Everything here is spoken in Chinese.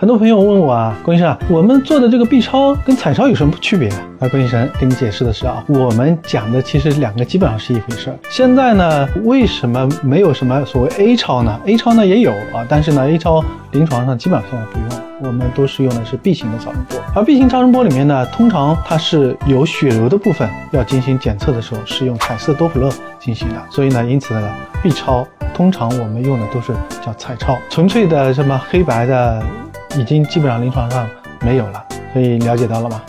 很多朋友问我啊，郭医生啊，我们做的这个 B 超跟彩超有什么区别啊？那郭医生给你解释的是啊，我们讲的其实两个基本上是一回事儿。现在呢，为什么没有什么所谓 A 超呢？A 超呢也有啊，但是呢，A 超临床上基本上现在不用，我们都是用的是 B 型的超声波。而 B 型超声波里面呢，通常它是有血流的部分要进行检测的时候，是用彩色多普勒进行的。所以呢，因此呢，B 超通常我们用的都是叫彩超，纯粹的什么黑白的。已经基本上临床上没有了，所以了解到了吗？